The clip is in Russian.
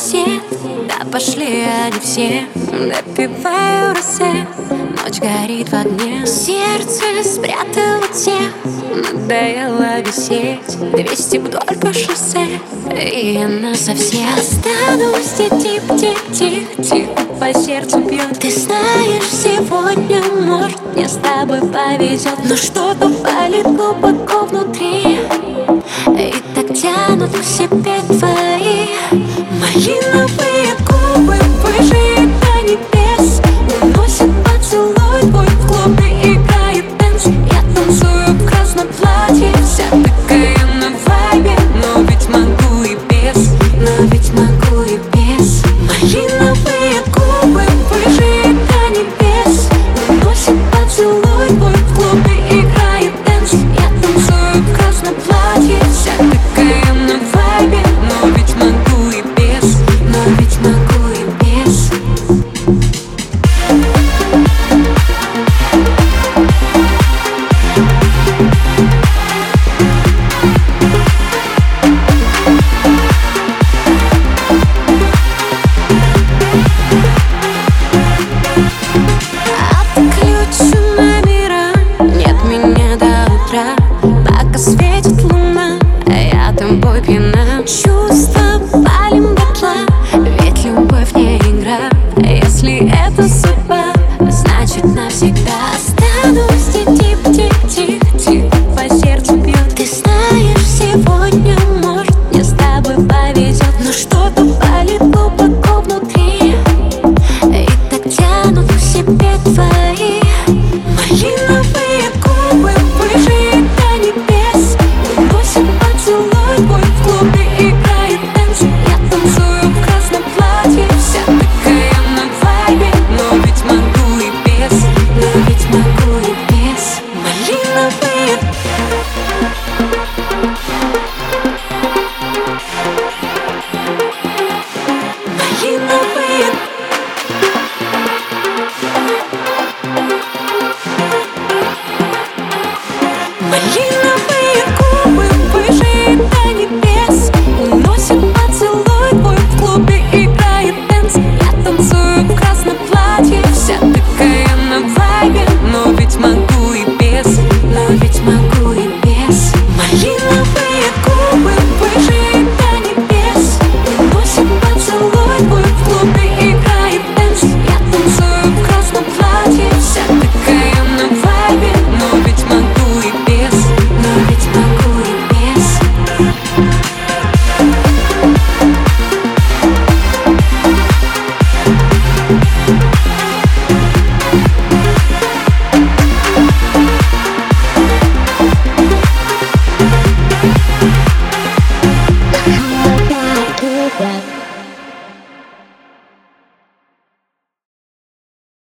сосед Да пошли они все. Допиваю рассвет. Ночь горит в огне. Сердце спрятало тех Надоело висеть. Двести вдоль по шоссе. И она совсем. Останусь тихо, тихо, тихо, тихо По сердцу бьет Ты знаешь, сегодня может Мне с тобой повезет. Но что-то болит глубоко внутри. И так тянут к себе твои you. that